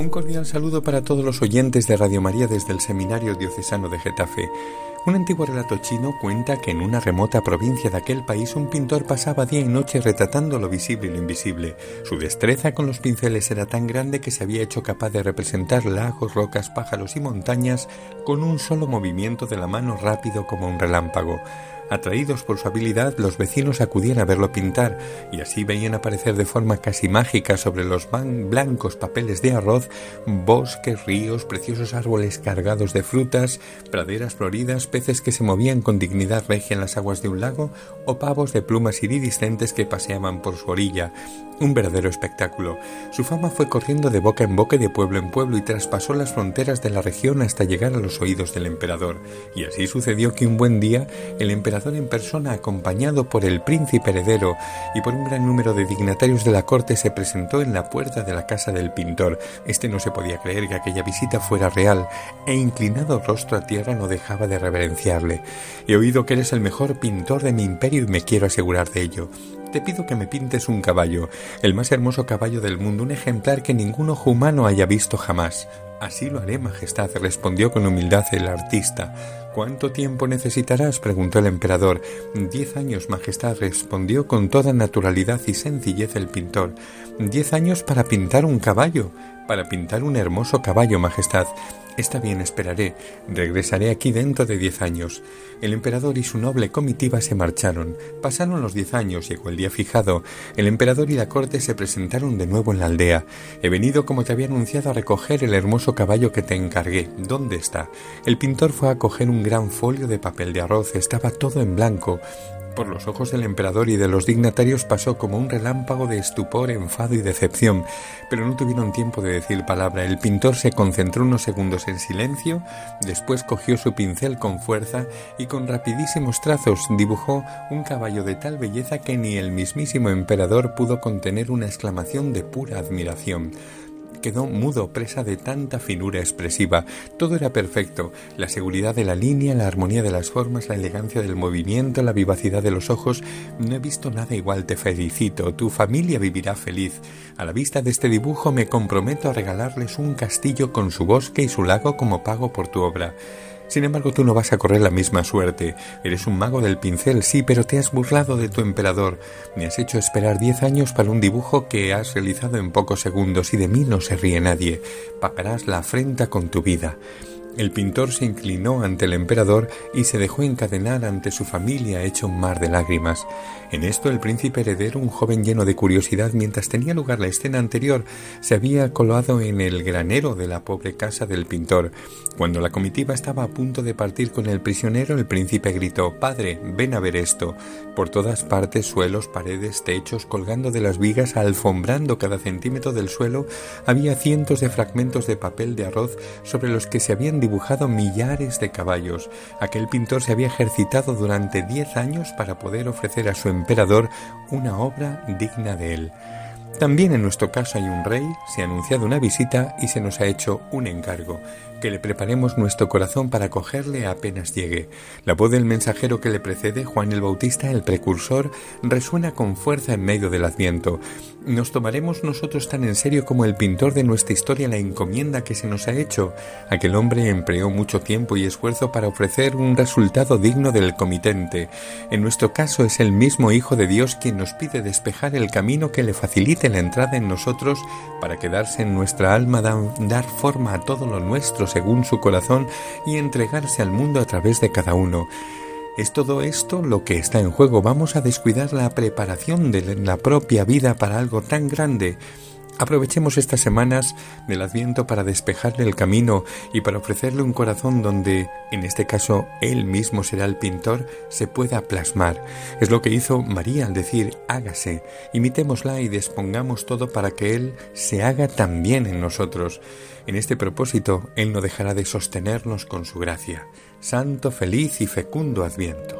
Un cordial saludo para todos los oyentes de Radio María desde el Seminario Diocesano de Getafe. Un antiguo relato chino cuenta que en una remota provincia de aquel país un pintor pasaba día y noche retratando lo visible y lo invisible. Su destreza con los pinceles era tan grande que se había hecho capaz de representar lagos, rocas, pájaros y montañas con un solo movimiento de la mano rápido como un relámpago. Atraídos por su habilidad, los vecinos acudían a verlo pintar y así veían aparecer de forma casi mágica sobre los blancos papeles de arroz bosques, ríos, preciosos árboles cargados de frutas, praderas floridas, peces que se movían con dignidad regia en las aguas de un lago o pavos de plumas iridiscentes que paseaban por su orilla. Un verdadero espectáculo. Su fama fue corriendo de boca en boca y de pueblo en pueblo y traspasó las fronteras de la región hasta llegar a los oídos del emperador. Y así sucedió que un buen día el emperador en persona, acompañado por el príncipe heredero y por un gran número de dignatarios de la corte, se presentó en la puerta de la casa del pintor. Este no se podía creer que aquella visita fuera real, e inclinado rostro a tierra no dejaba de reverenciarle. He oído que eres el mejor pintor de mi imperio y me quiero asegurar de ello. Te pido que me pintes un caballo, el más hermoso caballo del mundo, un ejemplar que ningún ojo humano haya visto jamás. Así lo haré, Majestad, respondió con humildad el artista. ¿Cuánto tiempo necesitarás? preguntó el emperador. Diez años, Majestad, respondió con toda naturalidad y sencillez el pintor. Diez años para pintar un caballo, para pintar un hermoso caballo, Majestad. Está bien, esperaré. Regresaré aquí dentro de diez años. El emperador y su noble comitiva se marcharon. Pasaron los diez años, llegó el día fijado. El emperador y la corte se presentaron de nuevo en la aldea. He venido, como te había anunciado, a recoger el hermoso caballo que te encargué. ¿Dónde está? El pintor fue a coger un gran folio de papel de arroz. Estaba todo en blanco. Por los ojos del emperador y de los dignatarios pasó como un relámpago de estupor, enfado y decepción, pero no tuvieron tiempo de decir palabra. El pintor se concentró unos segundos en silencio, después cogió su pincel con fuerza y con rapidísimos trazos dibujó un caballo de tal belleza que ni el mismísimo emperador pudo contener una exclamación de pura admiración quedó mudo, presa de tanta finura expresiva. Todo era perfecto, la seguridad de la línea, la armonía de las formas, la elegancia del movimiento, la vivacidad de los ojos. No he visto nada igual, te felicito, tu familia vivirá feliz. A la vista de este dibujo me comprometo a regalarles un castillo con su bosque y su lago como pago por tu obra. Sin embargo, tú no vas a correr la misma suerte. Eres un mago del pincel, sí, pero te has burlado de tu emperador. Me has hecho esperar diez años para un dibujo que has realizado en pocos segundos y de mí no se ríe nadie. Pagarás la afrenta con tu vida. El pintor se inclinó ante el emperador y se dejó encadenar ante su familia hecho un mar de lágrimas. En esto el príncipe heredero, un joven lleno de curiosidad, mientras tenía lugar la escena anterior, se había colado en el granero de la pobre casa del pintor. Cuando la comitiva estaba a punto de partir con el prisionero, el príncipe gritó Padre, ven a ver esto. Por todas partes, suelos, paredes, techos, colgando de las vigas, alfombrando cada centímetro del suelo, había cientos de fragmentos de papel de arroz sobre los que se habían dibujado millares de caballos. Aquel pintor se había ejercitado durante diez años para poder ofrecer a su emperador una obra digna de él. También en nuestro caso hay un rey, se ha anunciado una visita y se nos ha hecho un encargo que le preparemos nuestro corazón para acogerle apenas llegue. La voz del mensajero que le precede, Juan el Bautista, el precursor, resuena con fuerza en medio del adviento. ¿Nos tomaremos nosotros tan en serio como el pintor de nuestra historia la encomienda que se nos ha hecho? Aquel hombre empleó mucho tiempo y esfuerzo para ofrecer un resultado digno del comitente. En nuestro caso es el mismo Hijo de Dios quien nos pide despejar el camino que le facilite la entrada en nosotros para quedarse en nuestra alma, dar forma a todo lo nuestro según su corazón y entregarse al mundo a través de cada uno. ¿Es todo esto lo que está en juego? ¿Vamos a descuidar la preparación de la propia vida para algo tan grande? Aprovechemos estas semanas del Adviento para despejarle el camino y para ofrecerle un corazón donde, en este caso, él mismo será el pintor, se pueda plasmar. Es lo que hizo María al decir hágase. Imitémosla y dispongamos todo para que Él se haga también en nosotros. En este propósito, Él no dejará de sostenernos con su gracia. Santo, feliz y fecundo Adviento.